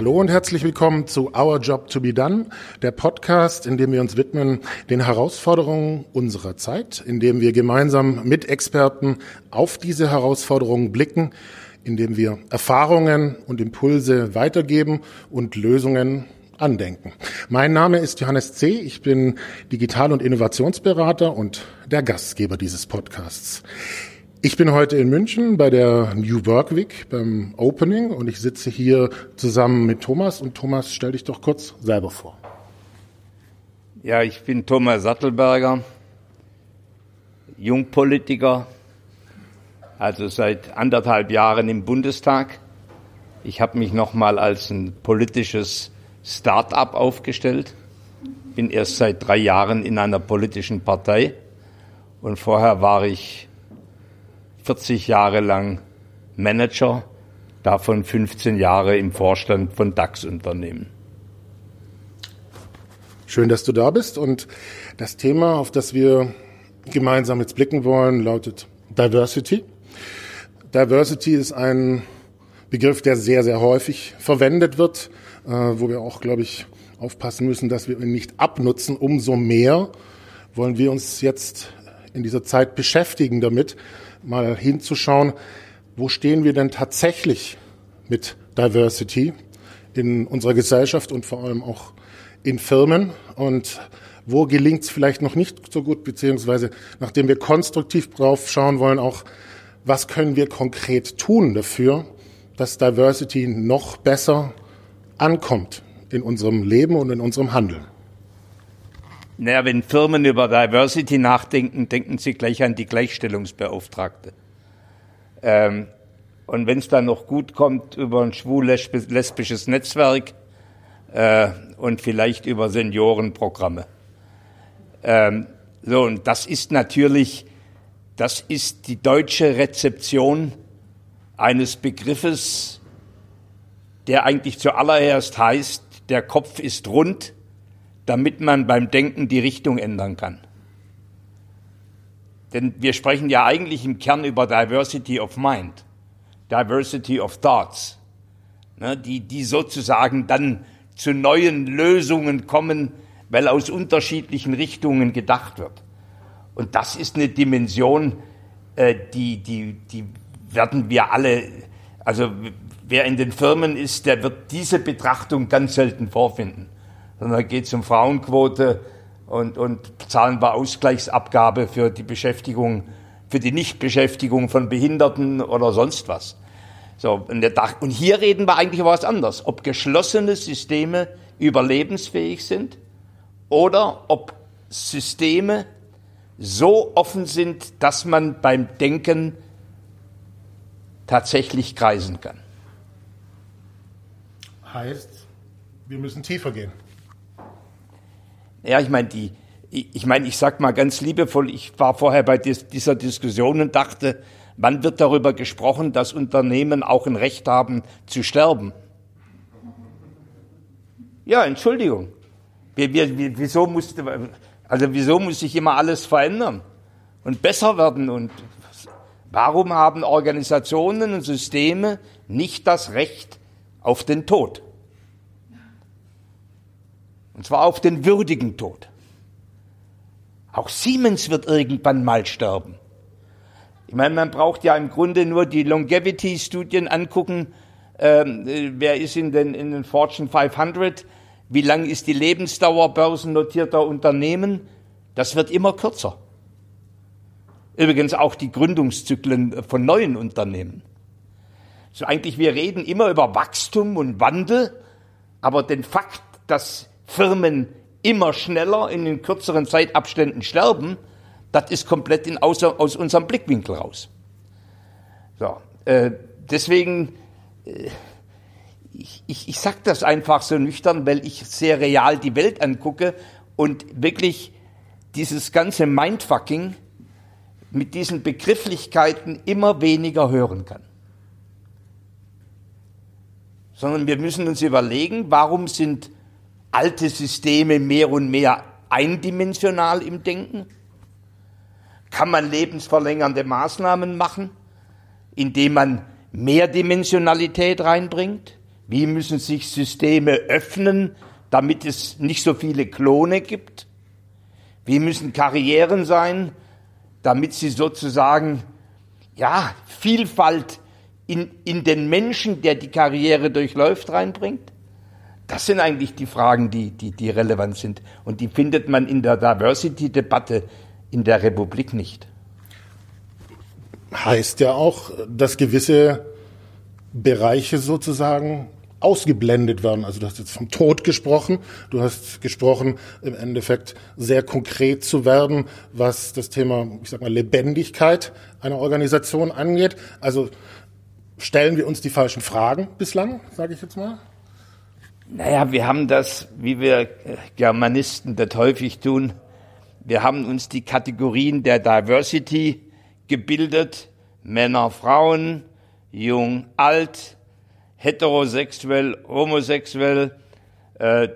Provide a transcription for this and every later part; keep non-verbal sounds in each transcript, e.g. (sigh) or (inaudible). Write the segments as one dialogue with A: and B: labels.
A: Hallo und herzlich willkommen zu Our Job to be Done, der Podcast, in dem wir uns widmen den Herausforderungen unserer Zeit, in dem wir gemeinsam mit Experten auf diese Herausforderungen blicken, in dem wir Erfahrungen und Impulse weitergeben und Lösungen andenken. Mein Name ist Johannes C. Ich bin Digital- und Innovationsberater und der Gastgeber dieses Podcasts. Ich bin heute in München bei der New Work Week beim Opening und ich sitze hier zusammen mit Thomas. Und Thomas, stell dich doch kurz selber vor.
B: Ja, ich bin Thomas Sattelberger, Jungpolitiker, also seit anderthalb Jahren im Bundestag. Ich habe mich nochmal als ein politisches Start-up aufgestellt, bin erst seit drei Jahren in einer politischen Partei und vorher war ich 40 Jahre lang Manager, davon 15 Jahre im Vorstand von DAX-Unternehmen.
A: Schön, dass du da bist. Und das Thema, auf das wir gemeinsam jetzt blicken wollen, lautet Diversity. Diversity ist ein Begriff, der sehr, sehr häufig verwendet wird, äh, wo wir auch, glaube ich, aufpassen müssen, dass wir ihn nicht abnutzen. Umso mehr wollen wir uns jetzt in dieser Zeit beschäftigen damit, mal hinzuschauen, wo stehen wir denn tatsächlich mit Diversity in unserer Gesellschaft und vor allem auch in Firmen und wo gelingt es vielleicht noch nicht so gut, beziehungsweise nachdem wir konstruktiv drauf schauen wollen, auch was können wir konkret tun dafür, dass Diversity noch besser ankommt in unserem Leben und in unserem Handeln.
B: Naja, wenn Firmen über Diversity nachdenken, denken sie gleich an die Gleichstellungsbeauftragte. Ähm, und wenn es dann noch gut kommt, über ein schwul-lesbisches Netzwerk äh, und vielleicht über Seniorenprogramme. Ähm, so, und das ist natürlich, das ist die deutsche Rezeption eines Begriffes, der eigentlich zuallererst heißt, der Kopf ist rund, damit man beim Denken die Richtung ändern kann. Denn wir sprechen ja eigentlich im Kern über Diversity of Mind, Diversity of Thoughts, ne, die, die sozusagen dann zu neuen Lösungen kommen, weil aus unterschiedlichen Richtungen gedacht wird. Und das ist eine Dimension, äh, die, die, die werden wir alle, also wer in den Firmen ist, der wird diese Betrachtung ganz selten vorfinden sondern geht es um Frauenquote und, und zahlen wir Ausgleichsabgabe für die Beschäftigung, für die Nichtbeschäftigung von Behinderten oder sonst was. So, und hier reden wir eigentlich über was anderes. Ob geschlossene Systeme überlebensfähig sind oder ob Systeme so offen sind, dass man beim Denken tatsächlich kreisen kann.
A: Heißt, wir müssen tiefer gehen.
B: Ja, ich meine, die, ich meine, ich sag mal ganz liebevoll, ich war vorher bei dieser Diskussion und dachte, wann wird darüber gesprochen, dass Unternehmen auch ein Recht haben zu sterben? Ja, Entschuldigung. Wieso musste, also wieso muss sich immer alles verändern und besser werden und warum haben Organisationen und Systeme nicht das Recht auf den Tod? Und zwar auf den würdigen Tod. Auch Siemens wird irgendwann mal sterben. Ich meine, man braucht ja im Grunde nur die Longevity-Studien angucken. Ähm, wer ist in den, in den Fortune 500? Wie lang ist die Lebensdauer börsennotierter Unternehmen? Das wird immer kürzer. Übrigens auch die Gründungszyklen von neuen Unternehmen. So eigentlich, wir reden immer über Wachstum und Wandel, aber den Fakt, dass Firmen immer schneller in den kürzeren Zeitabständen sterben, das ist komplett in, außer, aus unserem Blickwinkel raus. So, äh, deswegen, äh, ich, ich, ich sage das einfach so nüchtern, weil ich sehr real die Welt angucke und wirklich dieses ganze Mindfucking mit diesen Begrifflichkeiten immer weniger hören kann. Sondern wir müssen uns überlegen, warum sind alte Systeme mehr und mehr eindimensional im Denken? Kann man lebensverlängernde Maßnahmen machen, indem man Mehrdimensionalität reinbringt, Wie müssen sich Systeme öffnen, damit es nicht so viele Klone gibt? Wie müssen Karrieren sein, damit sie sozusagen, ja, Vielfalt in, in den Menschen, der die Karriere durchläuft, reinbringt? Das sind eigentlich die Fragen, die, die, die relevant sind. Und die findet man in der Diversity-Debatte in der Republik nicht.
A: Heißt ja auch, dass gewisse Bereiche sozusagen ausgeblendet werden. Also du hast jetzt vom Tod gesprochen, du hast gesprochen, im Endeffekt sehr konkret zu werden, was das Thema, ich sag mal, Lebendigkeit einer Organisation angeht. Also stellen wir uns die falschen Fragen bislang, sage ich jetzt mal?
B: Naja, wir haben das, wie wir Germanisten das häufig tun, wir haben uns die Kategorien der Diversity gebildet, Männer, Frauen, jung, alt, heterosexuell, homosexuell, äh,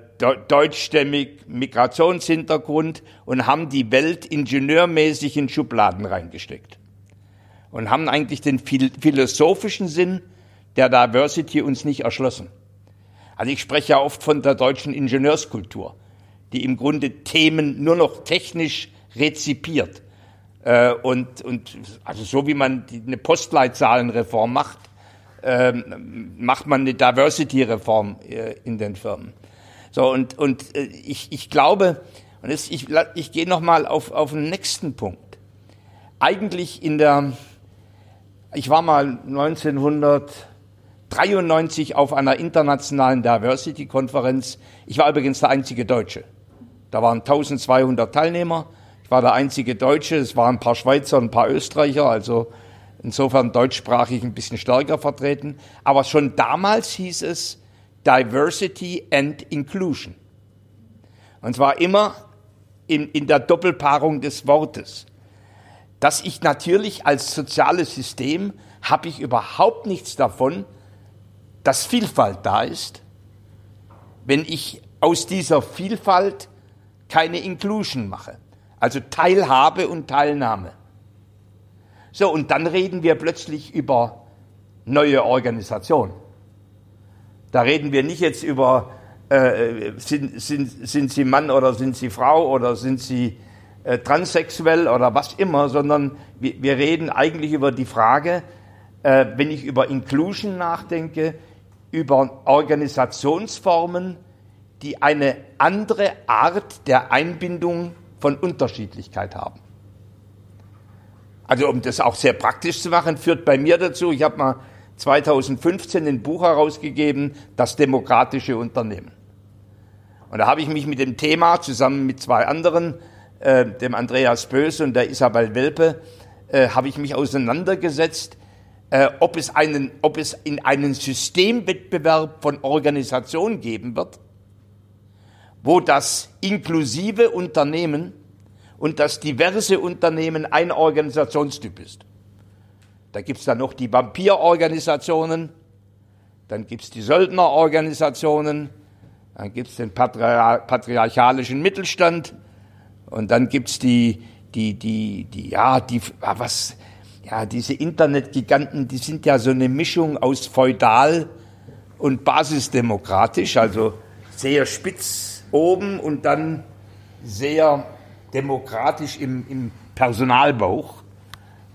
B: deutschstämmig, Migrationshintergrund und haben die Welt ingenieurmäßig in Schubladen reingesteckt. Und haben eigentlich den philosophischen Sinn der Diversity uns nicht erschlossen. Also ich spreche ja oft von der deutschen Ingenieurskultur, die im Grunde Themen nur noch technisch rezipiert. Äh, und, und also so wie man die, eine Postleitzahlenreform macht, ähm, macht man eine Diversity-Reform äh, in den Firmen. So und und äh, ich, ich glaube und jetzt, ich ich gehe noch mal auf auf den nächsten Punkt. Eigentlich in der ich war mal 1993 auf einer internationalen Diversity-Konferenz. Ich war übrigens der einzige Deutsche. Da waren 1200 Teilnehmer. Ich war der einzige Deutsche. Es waren ein paar Schweizer, ein paar Österreicher. Also insofern deutschsprachig ein bisschen stärker vertreten. Aber schon damals hieß es Diversity and Inclusion. Und zwar immer in, in der Doppelpaarung des Wortes. Dass ich natürlich als soziales System habe ich überhaupt nichts davon, dass Vielfalt da ist, wenn ich aus dieser Vielfalt keine Inclusion mache, also Teilhabe und Teilnahme. So, und dann reden wir plötzlich über neue Organisation. Da reden wir nicht jetzt über, äh, sind, sind, sind Sie Mann oder sind Sie Frau oder sind Sie äh, transsexuell oder was immer, sondern wir, wir reden eigentlich über die Frage, äh, wenn ich über Inclusion nachdenke, über Organisationsformen, die eine andere Art der Einbindung von Unterschiedlichkeit haben. Also um das auch sehr praktisch zu machen, führt bei mir dazu, ich habe mal 2015 ein Buch herausgegeben, das demokratische Unternehmen. Und da habe ich mich mit dem Thema zusammen mit zwei anderen, äh, dem Andreas Bös und der Isabel Welpe, äh, habe ich mich auseinandergesetzt, äh, ob, es einen, ob es in einen Systemwettbewerb von Organisationen geben wird, wo das inklusive Unternehmen und das diverse Unternehmen ein Organisationstyp ist. Da gibt es dann noch die Vampirorganisationen, dann gibt es die Söldnerorganisationen, dann gibt es den patriarchalischen Mittelstand und dann gibt es die, die, die, die, ja, die, ah, was, ja, diese Internetgiganten, die sind ja so eine Mischung aus feudal und basisdemokratisch, also sehr spitz oben und dann sehr demokratisch im, im Personalbauch.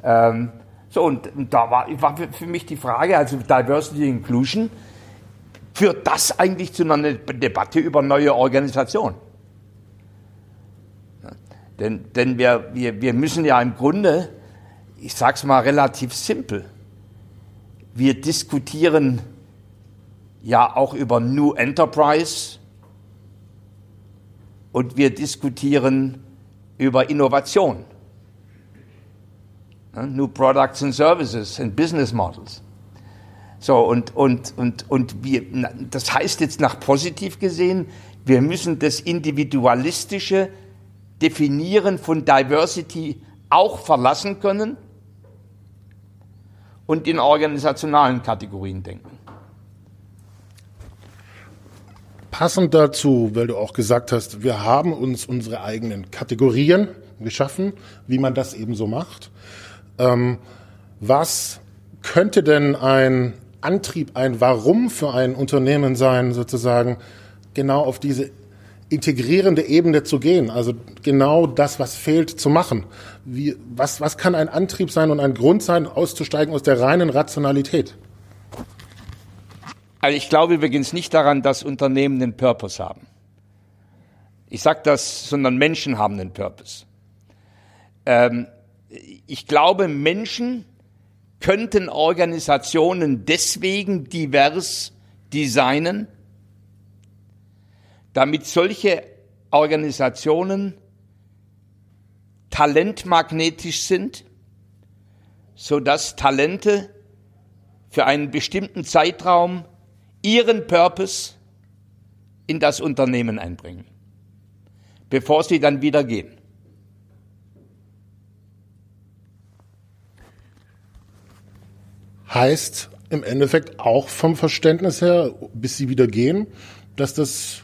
B: Ähm, so, und, und, da war, war für mich die Frage, also Diversity Inclusion, führt das eigentlich zu einer Debatte über neue Organisation? Denn denn wir, wir, wir müssen ja im Grunde, ich sage es mal relativ simpel, wir diskutieren ja auch über New Enterprise und wir diskutieren über Innovation. New Products and Services and Business Models. So, und, und, und, und wir, das heißt jetzt nach positiv gesehen, wir müssen das individualistische Definieren von Diversity auch verlassen können und in organisationalen Kategorien denken.
A: Passend dazu, weil du auch gesagt hast, wir haben uns unsere eigenen Kategorien geschaffen, wie man das eben so macht. Ähm, was könnte denn ein Antrieb, ein Warum für ein Unternehmen sein, sozusagen genau auf diese integrierende Ebene zu gehen, also genau das, was fehlt, zu machen. Wie, was, was kann ein Antrieb sein und ein Grund sein, auszusteigen aus der reinen Rationalität?
B: Also ich glaube übrigens nicht daran, dass Unternehmen einen Purpose haben. Ich sage das, sondern Menschen haben einen Purpose. Ähm, ich glaube, Menschen könnten Organisationen deswegen divers designen, damit solche Organisationen talentmagnetisch sind, so dass Talente für einen bestimmten Zeitraum ihren Purpose in das Unternehmen einbringen, bevor sie dann wieder gehen.
A: Heißt im Endeffekt auch vom Verständnis her, bis sie wieder gehen, dass das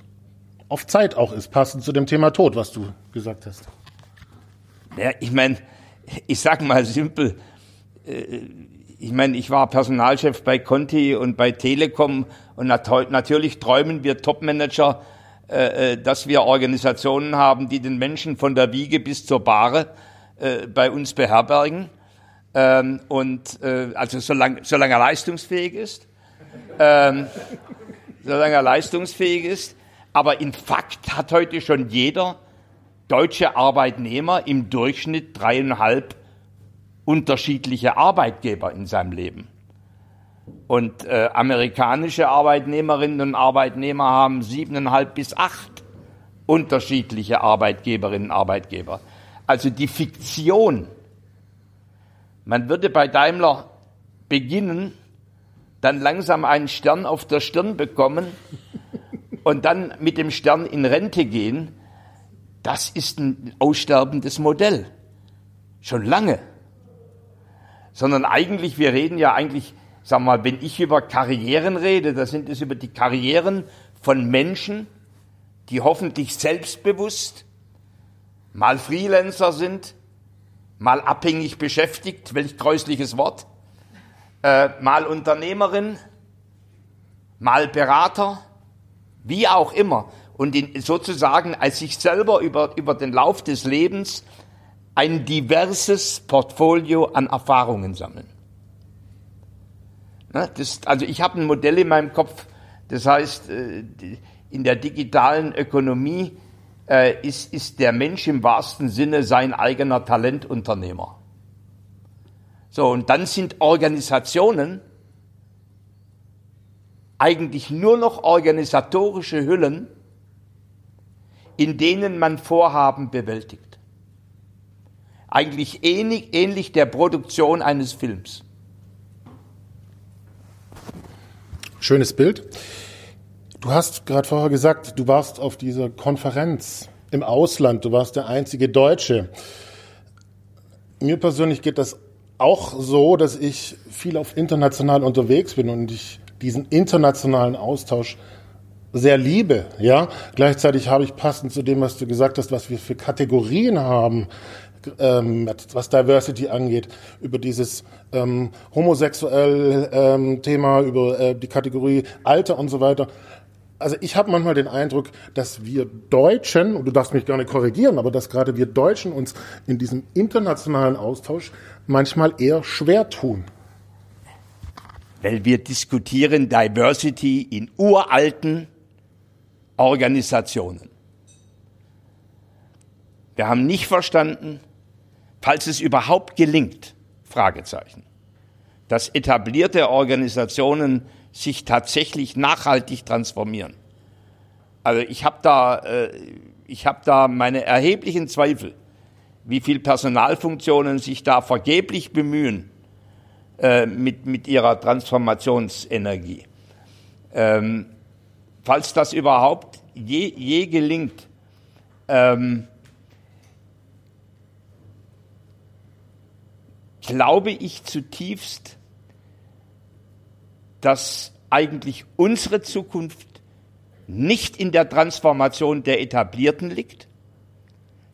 A: auf Zeit auch ist, passend zu dem Thema Tod, was du gesagt hast.
B: Ja, ich meine, ich sag mal simpel, äh, ich meine, ich war Personalchef bei Conti und bei Telekom und nat natürlich träumen wir Topmanager, äh, äh, dass wir Organisationen haben, die den Menschen von der Wiege bis zur Bahre bei uns beherbergen. Ähm, und also solange, solange er leistungsfähig ist, ähm, solange er leistungsfähig ist. Aber in Fakt hat heute schon jeder deutsche Arbeitnehmer im Durchschnitt dreieinhalb unterschiedliche Arbeitgeber in seinem Leben. Und äh, amerikanische Arbeitnehmerinnen und Arbeitnehmer haben siebeneinhalb bis acht unterschiedliche Arbeitgeberinnen und Arbeitgeber. Also die Fiktion, man würde bei Daimler beginnen, dann langsam einen Stern auf der Stirn bekommen und dann mit dem Stern in Rente gehen, das ist ein aussterbendes Modell. Schon lange. Sondern eigentlich, wir reden ja eigentlich, sag mal, wenn ich über Karrieren rede, da sind es über die Karrieren von Menschen, die hoffentlich selbstbewusst mal Freelancer sind, mal abhängig beschäftigt, welch gräusliches Wort, äh, mal Unternehmerin, mal Berater, wie auch immer, und in, sozusagen als sich selber über, über den Lauf des Lebens ein diverses Portfolio an Erfahrungen sammeln. Na, das, also ich habe ein Modell in meinem Kopf, das heißt, äh, in der digitalen Ökonomie äh, ist, ist der Mensch im wahrsten Sinne sein eigener Talentunternehmer. So, und dann sind Organisationen, eigentlich nur noch organisatorische Hüllen, in denen man Vorhaben bewältigt. Eigentlich ähnlich, ähnlich der Produktion eines Films.
A: Schönes Bild. Du hast gerade vorher gesagt, du warst auf dieser Konferenz im Ausland, du warst der einzige Deutsche. Mir persönlich geht das auch so, dass ich viel auf international unterwegs bin und ich diesen internationalen Austausch sehr liebe, ja. Gleichzeitig habe ich passend zu dem, was du gesagt hast, was wir für Kategorien haben, ähm, was Diversity angeht, über dieses ähm, homosexuell ähm, Thema, über äh, die Kategorie Alter und so weiter. Also ich habe manchmal den Eindruck, dass wir Deutschen, und du darfst mich gerne korrigieren, aber dass gerade wir Deutschen uns in diesem internationalen Austausch manchmal eher schwer tun
B: weil wir diskutieren Diversity in uralten Organisationen. Wir haben nicht verstanden, falls es überhaupt gelingt, Fragezeichen, dass etablierte Organisationen sich tatsächlich nachhaltig transformieren. Also ich habe da, äh, ich habe da meine erheblichen Zweifel, wie viel Personalfunktionen sich da vergeblich bemühen, äh, mit, mit ihrer Transformationsenergie. Ähm, falls das überhaupt je, je gelingt, ähm, glaube ich zutiefst, dass eigentlich unsere Zukunft nicht in der Transformation der Etablierten liegt.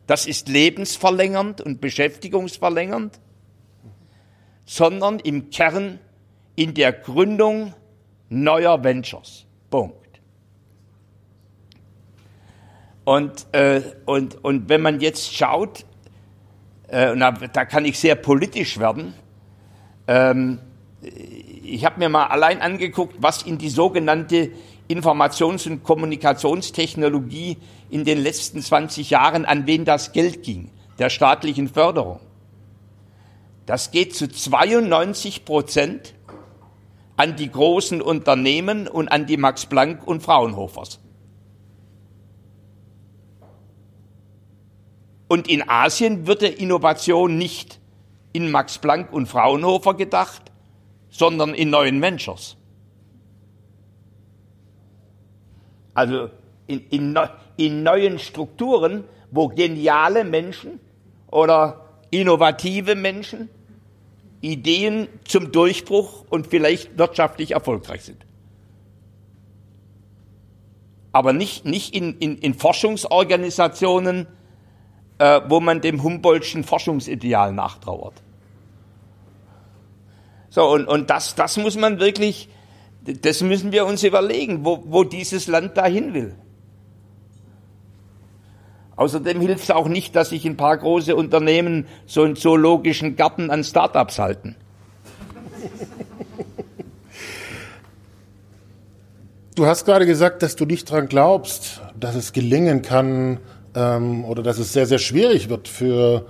B: Das ist lebensverlängernd und beschäftigungsverlängernd sondern im Kern in der Gründung neuer Ventures. Punkt. Und, äh, und, und wenn man jetzt schaut, äh, da, da kann ich sehr politisch werden, ähm, ich habe mir mal allein angeguckt, was in die sogenannte Informations- und Kommunikationstechnologie in den letzten 20 Jahren, an wen das Geld ging, der staatlichen Förderung. Das geht zu 92 Prozent an die großen Unternehmen und an die Max Planck und Fraunhofers. Und in Asien wird der Innovation nicht in Max Planck und Fraunhofer gedacht, sondern in neuen Ventures. Also in, in, in neuen Strukturen, wo geniale Menschen oder innovative Menschen Ideen zum Durchbruch und vielleicht wirtschaftlich erfolgreich sind. Aber nicht, nicht in, in, in Forschungsorganisationen, äh, wo man dem Humboldtschen Forschungsideal nachtrauert. So, und, und das, das muss man wirklich, das müssen wir uns überlegen, wo, wo dieses Land dahin will. Außerdem hilft es auch nicht, dass sich ein paar große Unternehmen so einen zoologischen Garten an Startups halten.
A: Du hast gerade gesagt, dass du nicht daran glaubst, dass es gelingen kann ähm, oder dass es sehr, sehr schwierig wird für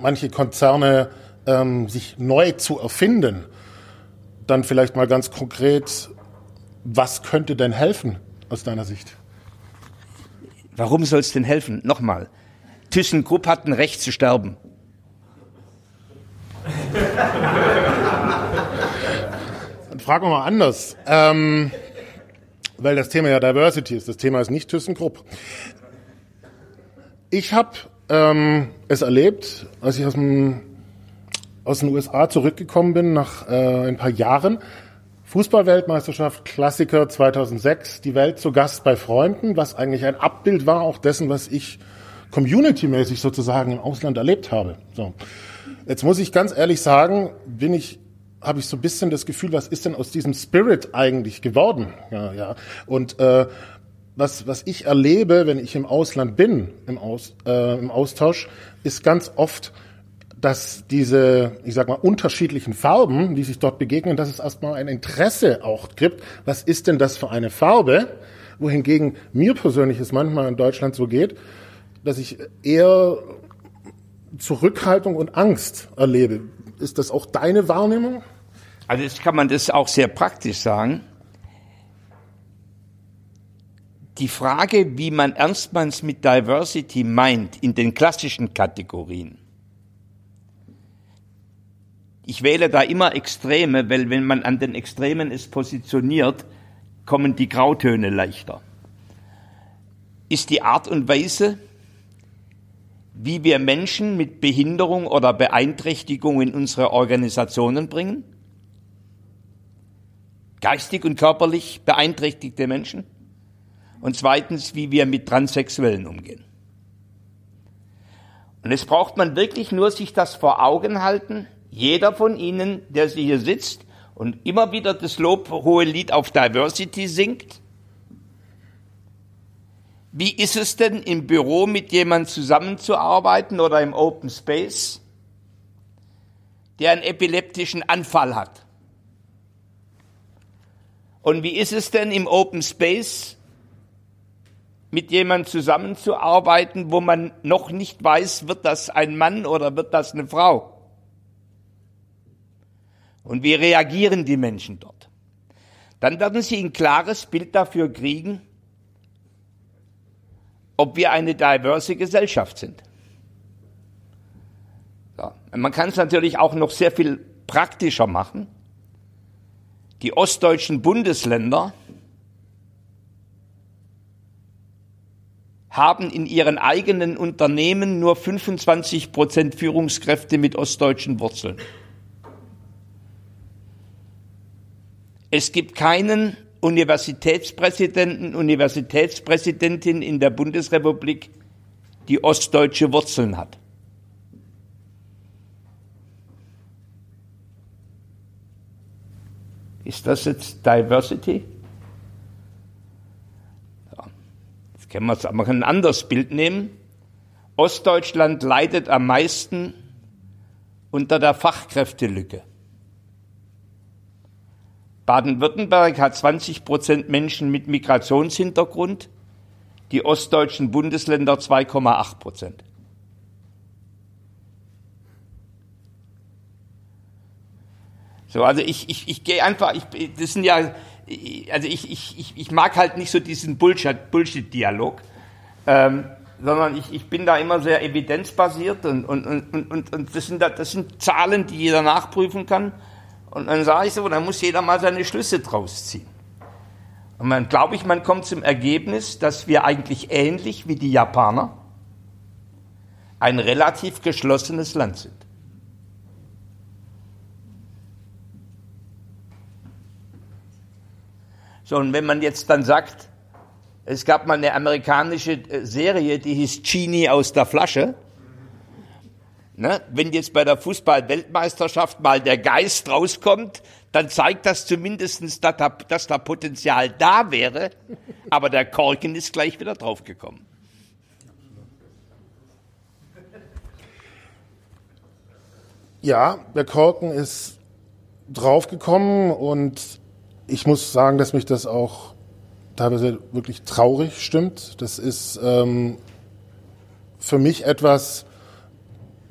A: manche Konzerne, ähm, sich neu zu erfinden, dann vielleicht mal ganz konkret, was könnte denn helfen aus deiner Sicht?
B: Warum soll es denn helfen? Nochmal, ThyssenKrupp hat ein Recht zu sterben.
A: Dann fragen wir mal anders. Ähm, weil das Thema ja Diversity ist. Das Thema ist nicht ThyssenKrupp. Ich habe ähm, es erlebt, als ich aus dem aus den USA zurückgekommen bin nach äh, ein paar Jahren. Fußballweltmeisterschaft, Klassiker 2006, die Welt zu Gast bei Freunden, was eigentlich ein Abbild war auch dessen, was ich community-mäßig sozusagen im Ausland erlebt habe. So. Jetzt muss ich ganz ehrlich sagen, bin ich habe ich so ein bisschen das Gefühl, was ist denn aus diesem Spirit eigentlich geworden? Ja, ja. Und äh, was, was ich erlebe, wenn ich im Ausland bin, im, Aus, äh, im Austausch, ist ganz oft dass diese, ich sag mal, unterschiedlichen Farben, die sich dort begegnen, dass es erstmal ein Interesse auch gibt. Was ist denn das für eine Farbe? Wohingegen mir persönlich es manchmal in Deutschland so geht, dass ich eher Zurückhaltung und Angst erlebe. Ist das auch deine Wahrnehmung?
B: Also jetzt kann man das auch sehr praktisch sagen. Die Frage, wie man ernstmals mit Diversity meint in den klassischen Kategorien, ich wähle da immer Extreme, weil wenn man an den Extremen ist positioniert, kommen die Grautöne leichter. Ist die Art und Weise, wie wir Menschen mit Behinderung oder Beeinträchtigung in unsere Organisationen bringen? Geistig und körperlich beeinträchtigte Menschen? Und zweitens, wie wir mit Transsexuellen umgehen. Und es braucht man wirklich nur sich das vor Augen halten, jeder von Ihnen, der hier sitzt und immer wieder das lobhohe Lied auf Diversity singt, wie ist es denn im Büro mit jemandem zusammenzuarbeiten oder im Open Space, der einen epileptischen Anfall hat? Und wie ist es denn im Open Space mit jemandem zusammenzuarbeiten, wo man noch nicht weiß, wird das ein Mann oder wird das eine Frau? Und wie reagieren die Menschen dort? Dann werden sie ein klares Bild dafür kriegen, ob wir eine diverse Gesellschaft sind. Ja, man kann es natürlich auch noch sehr viel praktischer machen. Die ostdeutschen Bundesländer haben in ihren eigenen Unternehmen nur 25 Prozent Führungskräfte mit ostdeutschen Wurzeln. Es gibt keinen Universitätspräsidenten, Universitätspräsidentin in der Bundesrepublik, die ostdeutsche Wurzeln hat. Ist das jetzt Diversity? Jetzt können wir, man kann ein anderes Bild nehmen. Ostdeutschland leidet am meisten unter der Fachkräftelücke. Baden-Württemberg hat 20 Prozent Menschen mit Migrationshintergrund, die ostdeutschen Bundesländer 2,8 Prozent. So, also ich, ich, ich gehe einfach, ich, das sind ja, also ich, ich, ich, ich mag halt nicht so diesen Bullshit-Dialog, Bullshit ähm, sondern ich, ich bin da immer sehr evidenzbasiert und, und, und, und, und das, sind, das sind Zahlen, die jeder nachprüfen kann. Und dann sage ich so, dann muss jeder mal seine Schlüsse draus ziehen. Und dann glaube ich, man kommt zum Ergebnis, dass wir eigentlich ähnlich wie die Japaner ein relativ geschlossenes Land sind. So, und wenn man jetzt dann sagt, es gab mal eine amerikanische äh, Serie, die hieß Genie aus der Flasche. Ne? Wenn jetzt bei der Fußball-Weltmeisterschaft mal der Geist rauskommt, dann zeigt das zumindest, dass da, dass da Potenzial da wäre, aber der Korken ist gleich wieder draufgekommen.
A: Ja, der Korken ist draufgekommen und ich muss sagen, dass mich das auch teilweise wirklich traurig stimmt. Das ist ähm, für mich etwas,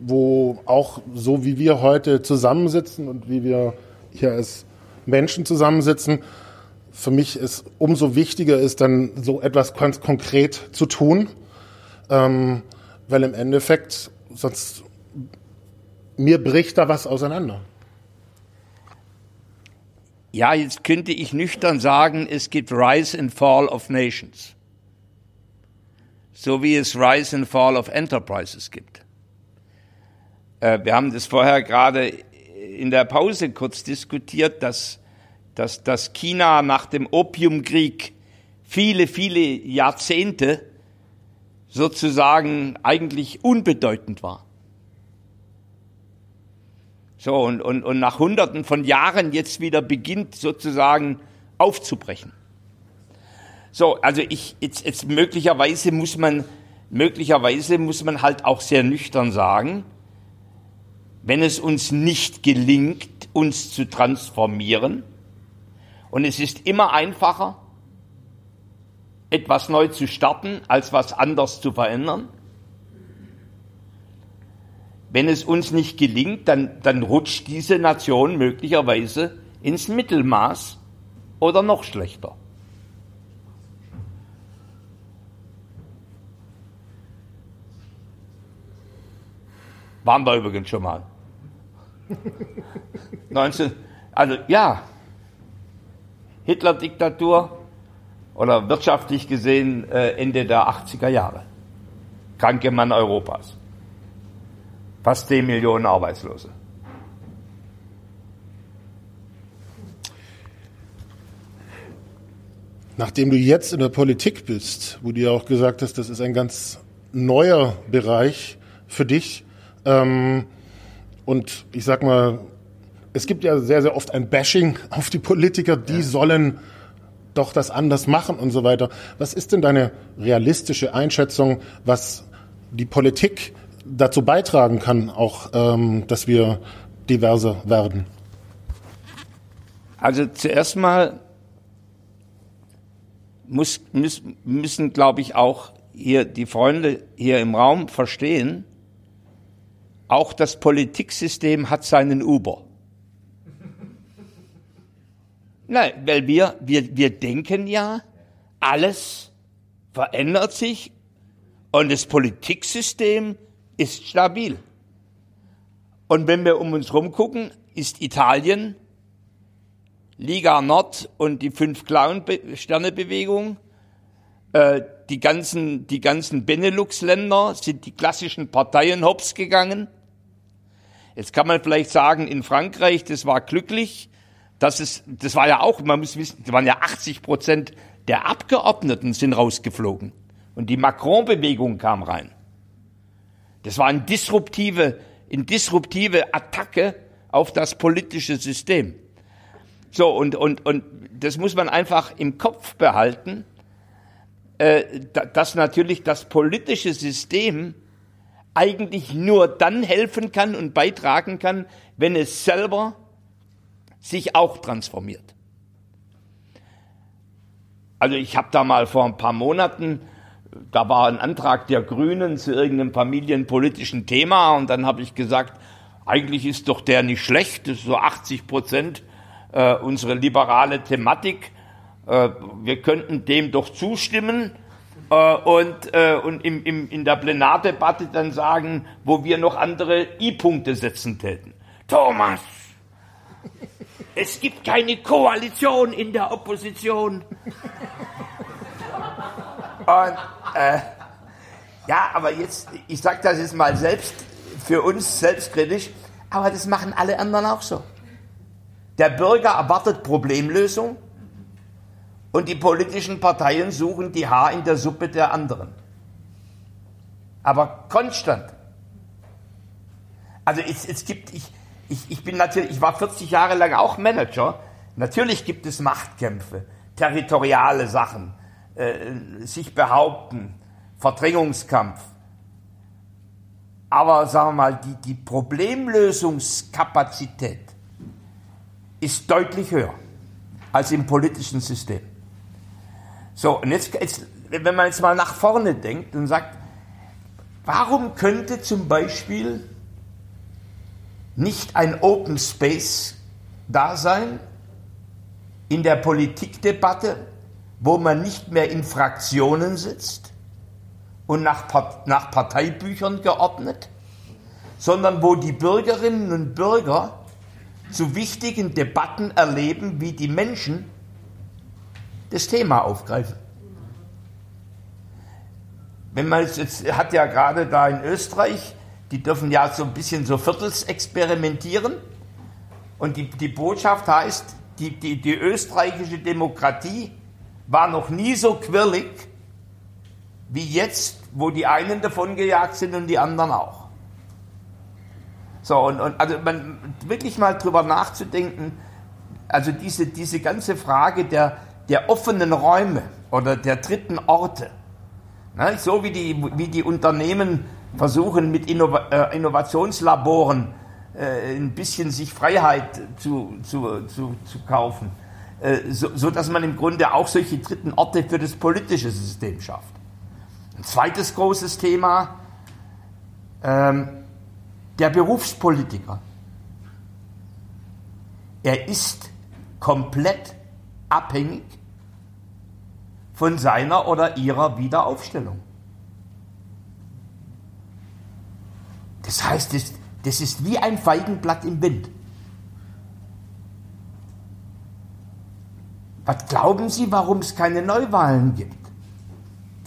A: wo auch so wie wir heute zusammensitzen und wie wir hier als Menschen zusammensitzen, für mich ist umso wichtiger ist, dann so etwas ganz konkret zu tun, ähm, weil im Endeffekt sonst mir bricht da was auseinander.
B: Ja, jetzt könnte ich nüchtern sagen, es gibt Rise and Fall of Nations. So wie es Rise and Fall of Enterprises gibt. Äh, wir haben das vorher gerade in der Pause kurz diskutiert, dass, dass, dass China nach dem Opiumkrieg viele, viele Jahrzehnte sozusagen eigentlich unbedeutend war. So, und, und, und nach Hunderten von Jahren jetzt wieder beginnt sozusagen aufzubrechen. So, also ich, jetzt, jetzt möglicherweise muss man, möglicherweise muss man halt auch sehr nüchtern sagen, wenn es uns nicht gelingt, uns zu transformieren, und es ist immer einfacher, etwas neu zu starten, als was anders zu verändern, wenn es uns nicht gelingt, dann, dann rutscht diese Nation möglicherweise ins Mittelmaß oder noch schlechter. Waren wir übrigens schon mal. (laughs) 19, also ja, Hitler-Diktatur oder wirtschaftlich gesehen äh, Ende der 80er Jahre. Kranke Mann Europas. Fast 10 Millionen Arbeitslose.
A: Nachdem du jetzt in der Politik bist, wo du ja auch gesagt hast, das ist ein ganz neuer Bereich für dich. Ähm, und ich sag mal, es gibt ja sehr, sehr oft ein Bashing (laughs) auf die Politiker, die ja. sollen doch das anders machen und so weiter. Was ist denn deine realistische Einschätzung, was die Politik dazu beitragen kann, auch ähm, dass wir diverser werden?
B: Also zuerst mal muss, müssen, müssen glaube ich, auch hier die Freunde hier im Raum verstehen, auch das Politiksystem hat seinen Uber. Nein, weil wir, wir, wir denken ja, alles verändert sich und das Politiksystem ist stabil. Und wenn wir um uns herum gucken, ist Italien, Liga Nord und die fünf Clown-Sterne-Bewegung, äh, die ganzen, die ganzen Benelux-Länder sind die klassischen Parteien hops gegangen. Jetzt kann man vielleicht sagen, in Frankreich, das war glücklich, das ist, das war ja auch, man muss wissen, das waren ja 80 Prozent der Abgeordneten sind rausgeflogen. Und die Macron-Bewegung kam rein. Das war eine disruptive, eine disruptive Attacke auf das politische System. So, und, und, und das muss man einfach im Kopf behalten, dass natürlich das politische System eigentlich nur dann helfen kann und beitragen kann, wenn es selber sich auch transformiert. Also ich habe da mal vor ein paar Monaten, da war ein Antrag der Grünen zu irgendeinem familienpolitischen Thema und dann habe ich gesagt, eigentlich ist doch der nicht schlecht, das ist so 80 Prozent äh, unsere liberale Thematik. Äh, wir könnten dem doch zustimmen äh, und, äh, und im, im, in der Plenardebatte dann sagen, wo wir noch andere I-Punkte setzen täten. Thomas, es gibt keine Koalition in der Opposition. Und, äh, ja, aber jetzt, ich sage das jetzt mal selbst für uns selbstkritisch, aber das machen alle anderen auch so. Der Bürger erwartet Problemlösung und die politischen Parteien suchen die Haar in der Suppe der anderen. Aber konstant. Also es, es gibt, ich, ich, ich bin natürlich, ich war 40 Jahre lang auch Manager. Natürlich gibt es Machtkämpfe, territoriale Sachen, äh, sich behaupten, Verdrängungskampf. Aber sagen wir mal, die, die Problemlösungskapazität ist deutlich höher als im politischen System. So, und jetzt, jetzt, wenn man jetzt mal nach vorne denkt und sagt, warum könnte zum Beispiel nicht ein Open Space da sein in der Politikdebatte, wo man nicht mehr in Fraktionen sitzt und nach, nach Parteibüchern geordnet, sondern wo die Bürgerinnen und Bürger zu wichtigen Debatten erleben, wie die Menschen das Thema aufgreifen. Wenn man es jetzt hat ja gerade da in Österreich, die dürfen ja so ein bisschen so Viertels experimentieren. Und die, die Botschaft heißt, die, die, die österreichische Demokratie war noch nie so quirlig wie jetzt, wo die einen davon gejagt sind und die anderen auch. So, und, und also man, wirklich mal drüber nachzudenken, also diese, diese ganze Frage der, der offenen Räume oder der dritten Orte, ne, so wie die, wie die Unternehmen versuchen mit Innova äh, Innovationslaboren äh, ein bisschen sich Freiheit zu, zu, zu, zu kaufen, äh, so, so dass man im Grunde auch solche dritten Orte für das politische System schafft. Ein zweites großes Thema, ähm, der Berufspolitiker. Er ist komplett abhängig von seiner oder ihrer Wiederaufstellung. Das heißt, das, das ist wie ein Feigenblatt im Wind. Was glauben Sie, warum es keine Neuwahlen gibt?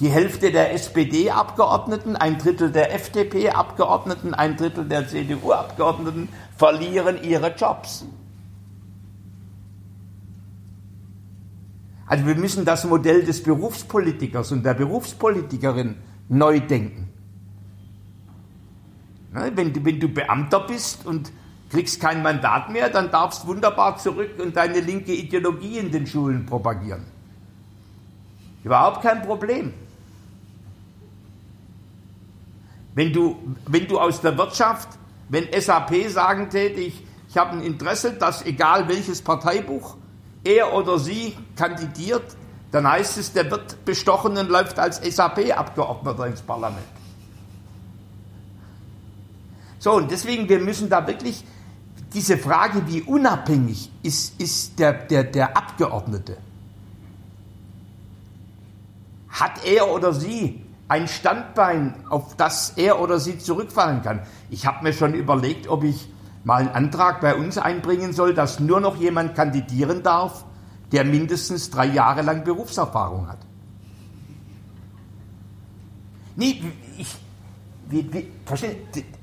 B: die Hälfte der SPD-Abgeordneten, ein Drittel der FDP-Abgeordneten, ein Drittel der CDU-Abgeordneten verlieren ihre Jobs. Also wir müssen das Modell des Berufspolitikers und der Berufspolitikerin neu denken. Wenn du, wenn du Beamter bist und kriegst kein Mandat mehr, dann darfst wunderbar zurück und deine linke Ideologie in den Schulen propagieren. Überhaupt kein Problem. Wenn du, wenn du aus der Wirtschaft, wenn SAP sagen täte, ich, ich habe ein Interesse, dass egal welches Parteibuch er oder sie kandidiert, dann heißt es, der wird bestochen und läuft als SAP-Abgeordneter ins Parlament. So, und deswegen, wir müssen da wirklich diese Frage, wie unabhängig ist, ist der, der, der Abgeordnete? Hat er oder sie ein Standbein, auf das er oder sie zurückfallen kann. Ich habe mir schon überlegt, ob ich mal einen Antrag bei uns einbringen soll, dass nur noch jemand kandidieren darf, der mindestens drei Jahre lang Berufserfahrung hat. Nee, ich, wir, wir,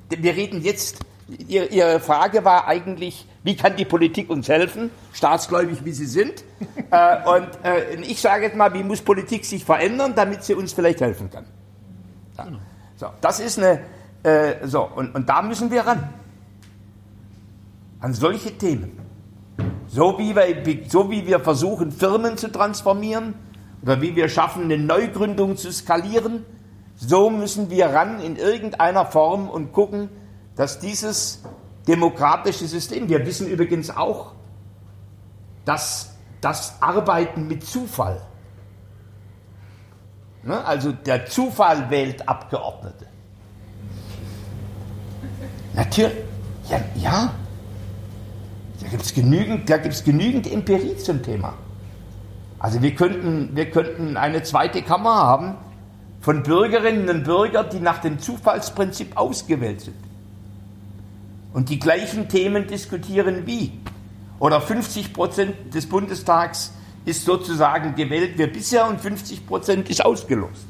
B: wir reden jetzt, Ihre Frage war eigentlich, wie kann die Politik uns helfen, staatsgläubig wie sie sind. (laughs) äh, und äh, ich sage jetzt mal, wie muss Politik sich verändern, damit sie uns vielleicht helfen kann. Ja. Genau. So, das ist eine, äh, so, und, und da müssen wir ran. An solche Themen. So wie, wir, so wie wir versuchen, Firmen zu transformieren oder wie wir schaffen, eine Neugründung zu skalieren, so müssen wir ran in irgendeiner Form und gucken, dass dieses demokratische System, wir wissen übrigens auch, dass das Arbeiten mit Zufall, ne, also der Zufall wählt Abgeordnete. Natürlich, ja, ja. Da gibt es genügend, genügend Empirie zum Thema. Also wir könnten, wir könnten eine zweite Kammer haben von Bürgerinnen und Bürgern, die nach dem Zufallsprinzip ausgewählt sind. Und die gleichen Themen diskutieren wie. Oder 50 Prozent des Bundestags ist sozusagen gewählt wie bisher und 50 Prozent ist ausgelost.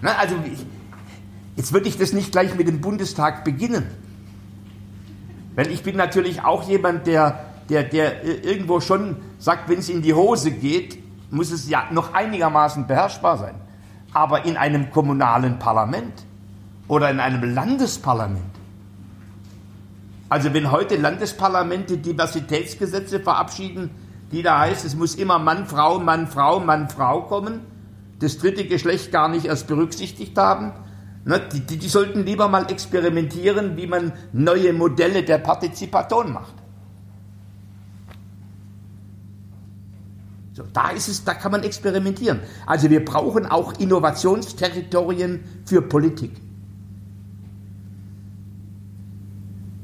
B: Na, also jetzt würde ich das nicht gleich mit dem Bundestag beginnen. Weil ich bin natürlich auch jemand, der, der, der irgendwo schon sagt, wenn es in die Hose geht, muss es ja noch einigermaßen beherrschbar sein. Aber in einem kommunalen Parlament oder in einem Landesparlament, also wenn heute Landesparlamente Diversitätsgesetze verabschieden, die da heißt, es muss immer Mann, Frau, Mann, Frau, Mann, Frau kommen, das dritte Geschlecht gar nicht erst berücksichtigt haben, die, die, die sollten lieber mal experimentieren, wie man neue Modelle der Partizipation macht. So, da ist es, da kann man experimentieren. Also wir brauchen auch Innovationsterritorien für Politik.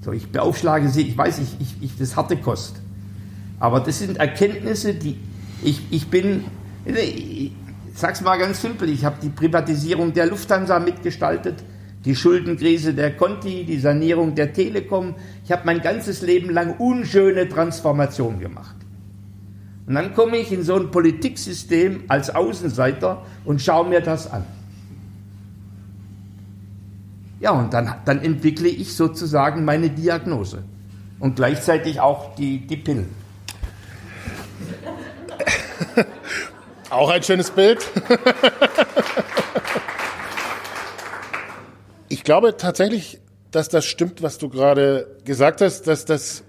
B: So, ich beaufschlage Sie, ich weiß, ich, ich, ich, das harte Kost. Aber das sind Erkenntnisse, die ich, ich bin, ich sag's mal ganz simpel, ich habe die Privatisierung der Lufthansa mitgestaltet, die Schuldenkrise der Conti, die Sanierung der Telekom. Ich habe mein ganzes Leben lang unschöne Transformation gemacht. Und dann komme ich in so ein Politiksystem als Außenseiter und schaue mir das an. Ja, und dann, dann entwickle ich sozusagen meine Diagnose und gleichzeitig auch die, die Pillen. (laughs)
A: Auch ein schönes Bild. ich glaube tatsächlich, dass das stimmt, was du gerade gesagt hast, dass das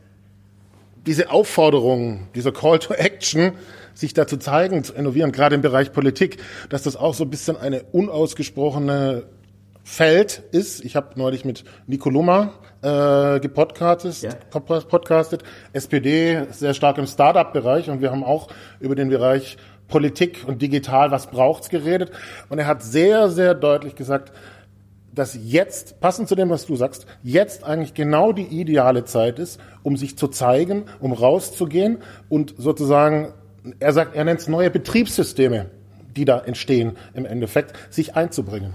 A: diese Aufforderung, dieser Call to Action, sich dazu zeigen, zu innovieren, gerade im Bereich Politik, dass das auch so ein bisschen eine unausgesprochene Feld ist. Ich habe neulich mit Nico Lummer äh, gepodcastet, ja. podcastet, SPD sehr stark im Startup-Bereich und wir haben auch über den Bereich Politik und digital, was braucht's geredet. Und er hat sehr, sehr deutlich gesagt, dass jetzt, passend zu dem, was du sagst, jetzt eigentlich genau die ideale Zeit ist, um sich zu zeigen, um rauszugehen und sozusagen, er sagt, er nennt es neue Betriebssysteme, die da entstehen im Endeffekt, sich einzubringen.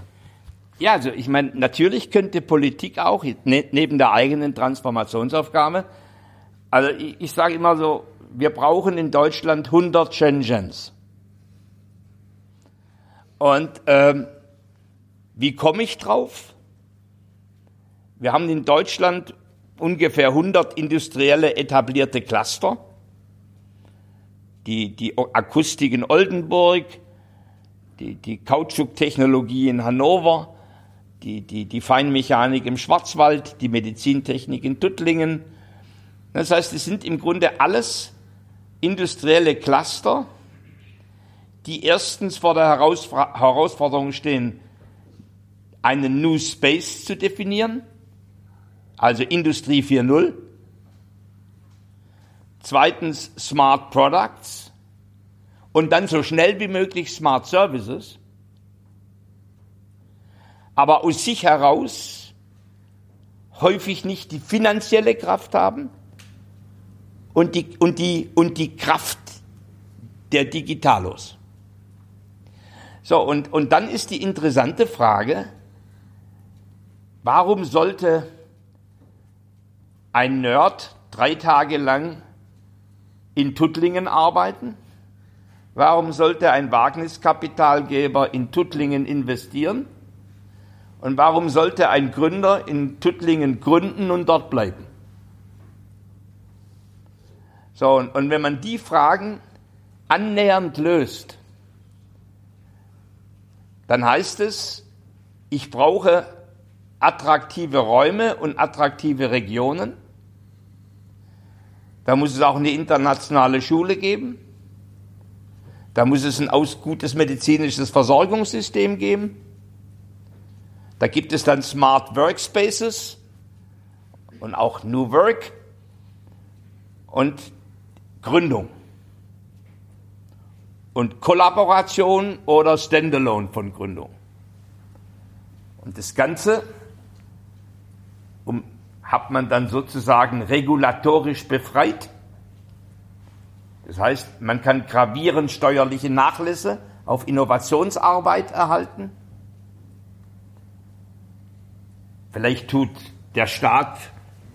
B: Ja, also ich meine, natürlich könnte Politik auch ne, neben der eigenen Transformationsaufgabe, also ich, ich sage immer so, wir brauchen in Deutschland 100 Shenzhens. Und ähm, wie komme ich drauf? Wir haben in Deutschland ungefähr 100 industrielle etablierte Cluster. Die, die Akustik in Oldenburg, die, die Kautschuktechnologie in Hannover, die, die, die Feinmechanik im Schwarzwald, die Medizintechnik in Tuttlingen. Das heißt, es sind im Grunde alles industrielle Cluster, die erstens vor der Herausforderung stehen, einen New Space zu definieren, also Industrie 4.0. Zweitens Smart Products und dann so schnell wie möglich Smart Services. Aber aus sich heraus häufig nicht die finanzielle Kraft haben und die, und die, und die Kraft der Digitalos. So, und, und dann ist die interessante Frage, warum sollte ein Nerd drei Tage lang in Tuttlingen arbeiten? Warum sollte ein Wagniskapitalgeber in Tuttlingen investieren? Und warum sollte ein Gründer in Tuttlingen gründen und dort bleiben? So, und, und wenn man die Fragen annähernd löst, dann heißt es, ich brauche attraktive Räume und attraktive Regionen. Da muss es auch eine internationale Schule geben. Da muss es ein gutes medizinisches Versorgungssystem geben. Da gibt es dann Smart Workspaces und auch New Work und Gründung und Kollaboration oder Standalone von Gründung. Und das Ganze um, hat man dann sozusagen regulatorisch befreit. Das heißt, man kann gravierend steuerliche Nachlässe auf Innovationsarbeit erhalten. Vielleicht tut der Staat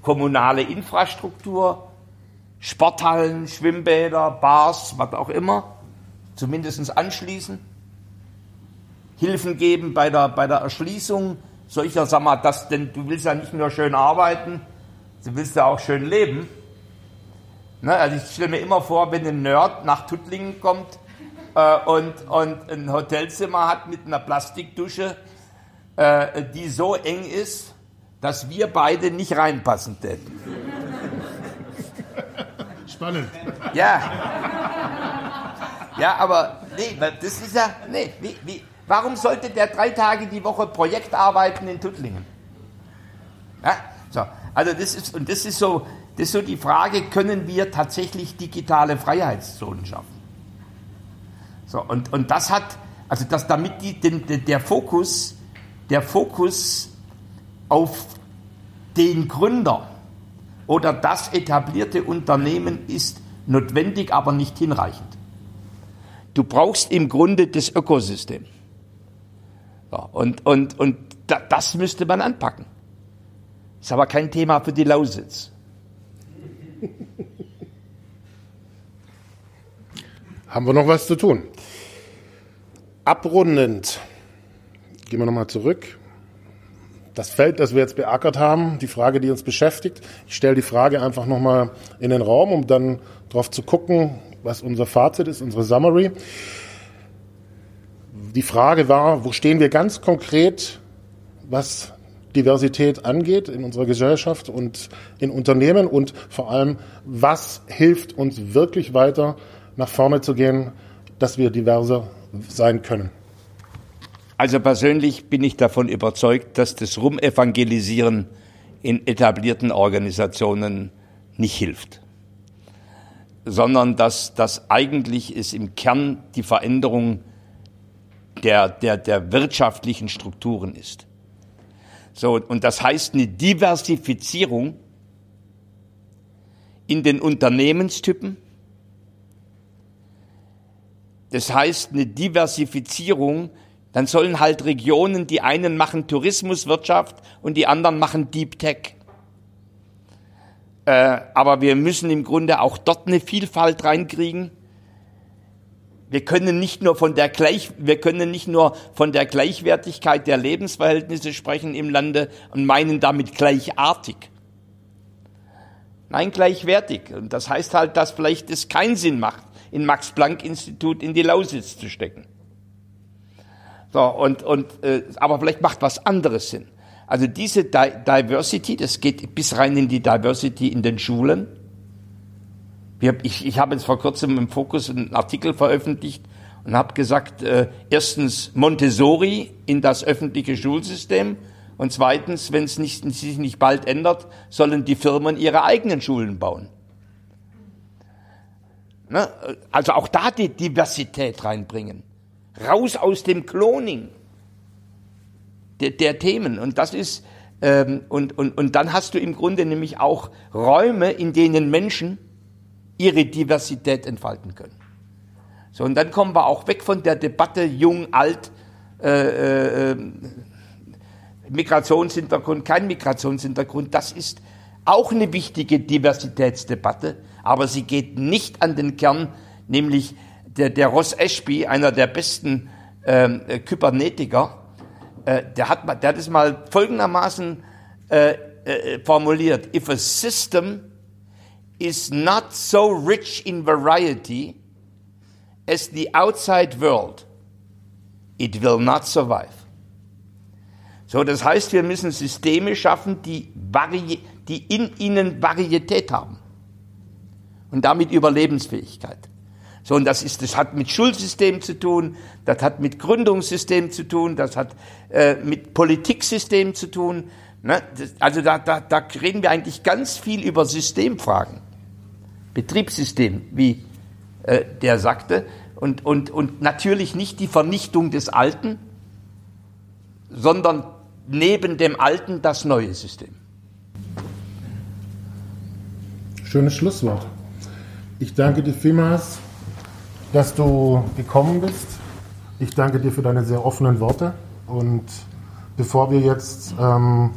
B: kommunale Infrastruktur, Sporthallen, Schwimmbäder, Bars, was auch immer, zumindest anschließen. Hilfen geben bei der, bei der Erschließung solcher, sag mal, das, denn du willst ja nicht nur schön arbeiten, du willst ja auch schön leben. Ne, also ich stelle mir immer vor, wenn ein Nerd nach Tuttlingen kommt äh, und, und ein Hotelzimmer hat mit einer Plastikdusche, äh, die so eng ist, dass wir beide nicht reinpassen täten.
A: Spannend.
B: Ja. Ja, aber nee, das ist ja, nee, wie, wie, warum sollte der drei Tage die Woche Projekt arbeiten in Tuttlingen? Ja, so, also das ist, und das ist so, das ist so die Frage, können wir tatsächlich digitale Freiheitszonen schaffen? So, und, und das hat, also das, damit die, den, der Fokus, der Fokus auf den Gründer oder das etablierte Unternehmen ist notwendig, aber nicht hinreichend. Du brauchst im Grunde das Ökosystem. Ja, und, und, und das müsste man anpacken. Ist aber kein Thema für die Lausitz. (laughs)
A: Haben wir noch was zu tun? Abrundend gehen wir nochmal zurück. Das Feld, das wir jetzt beackert haben, die Frage, die uns beschäftigt. Ich stelle die Frage einfach nochmal in den Raum, um dann darauf zu gucken, was unser Fazit ist, unsere Summary. Die Frage war, wo stehen wir ganz konkret, was Diversität angeht in unserer Gesellschaft und in Unternehmen und vor allem, was hilft uns wirklich weiter nach vorne zu gehen, dass wir diverser sein können.
B: Also persönlich bin ich davon überzeugt, dass das Rumevangelisieren in etablierten Organisationen nicht hilft sondern dass das eigentlich ist im Kern die Veränderung der, der, der wirtschaftlichen Strukturen ist. So, und das heißt eine Diversifizierung in den Unternehmenstypen. Das heißt eine Diversifizierung, dann sollen halt Regionen, die einen machen Tourismuswirtschaft und die anderen machen Deep Tech. Äh, aber wir müssen im Grunde auch dort eine Vielfalt reinkriegen. Wir können nicht nur von der Gleich, wir können nicht nur von der Gleichwertigkeit der Lebensverhältnisse sprechen im Lande und meinen damit gleichartig. Nein, gleichwertig. Und das heißt halt, dass vielleicht es keinen Sinn macht, in Max-Planck-Institut in die Lausitz zu stecken. So, und, und, äh, aber vielleicht macht was anderes Sinn. Also diese Diversity, das geht bis rein in die Diversity in den Schulen. Ich, ich habe jetzt vor kurzem im Fokus einen Artikel veröffentlicht und habe gesagt, äh, erstens Montessori in das öffentliche Schulsystem und zweitens, wenn es nicht, sich nicht bald ändert, sollen die Firmen ihre eigenen Schulen bauen. Ne? Also auch da die Diversität reinbringen. Raus aus dem Cloning der, der Themen. Und das ist, ähm, und, und, und dann hast du im Grunde nämlich auch Räume, in denen Menschen ihre Diversität entfalten können. So, und dann kommen wir auch weg von der Debatte jung, alt, äh, äh, Migrationshintergrund, kein Migrationshintergrund. Das ist auch eine wichtige Diversitätsdebatte, aber sie geht nicht an den Kern, nämlich der, der Ross Ashby, einer der besten ähm, Kybernetiker, äh, der, hat, der hat es mal folgendermaßen äh, äh, formuliert. If a system is not so rich in variety as the outside world, it will not survive. So, das heißt, wir müssen Systeme schaffen, die, Vari die in ihnen Varietät haben. und damit Überlebensfähigkeit. So, und das ist, das hat mit Schulsystem zu tun, das hat mit Gründungssystem zu tun, das hat äh, mit Politiksystem zu tun. Ne? Das, also da, da, da reden wir eigentlich ganz viel über Systemfragen. Betriebssystem, wie äh, der sagte, und, und, und natürlich nicht die Vernichtung des Alten, sondern neben dem Alten das neue System.
A: Schönes Schlusswort. Ich danke dir vielmals dass du gekommen bist. Ich danke dir für deine sehr offenen Worte. Und bevor wir jetzt ähm,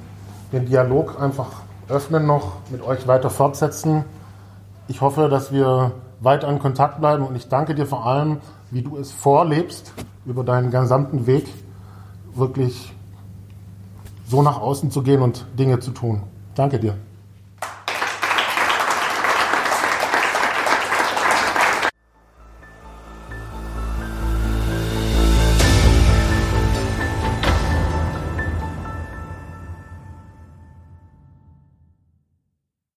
A: den Dialog einfach öffnen, noch mit euch weiter fortsetzen, ich hoffe, dass wir weiter in Kontakt bleiben. Und ich danke dir vor allem, wie du es vorlebst, über deinen gesamten Weg wirklich so nach außen zu gehen und Dinge zu tun. Danke dir.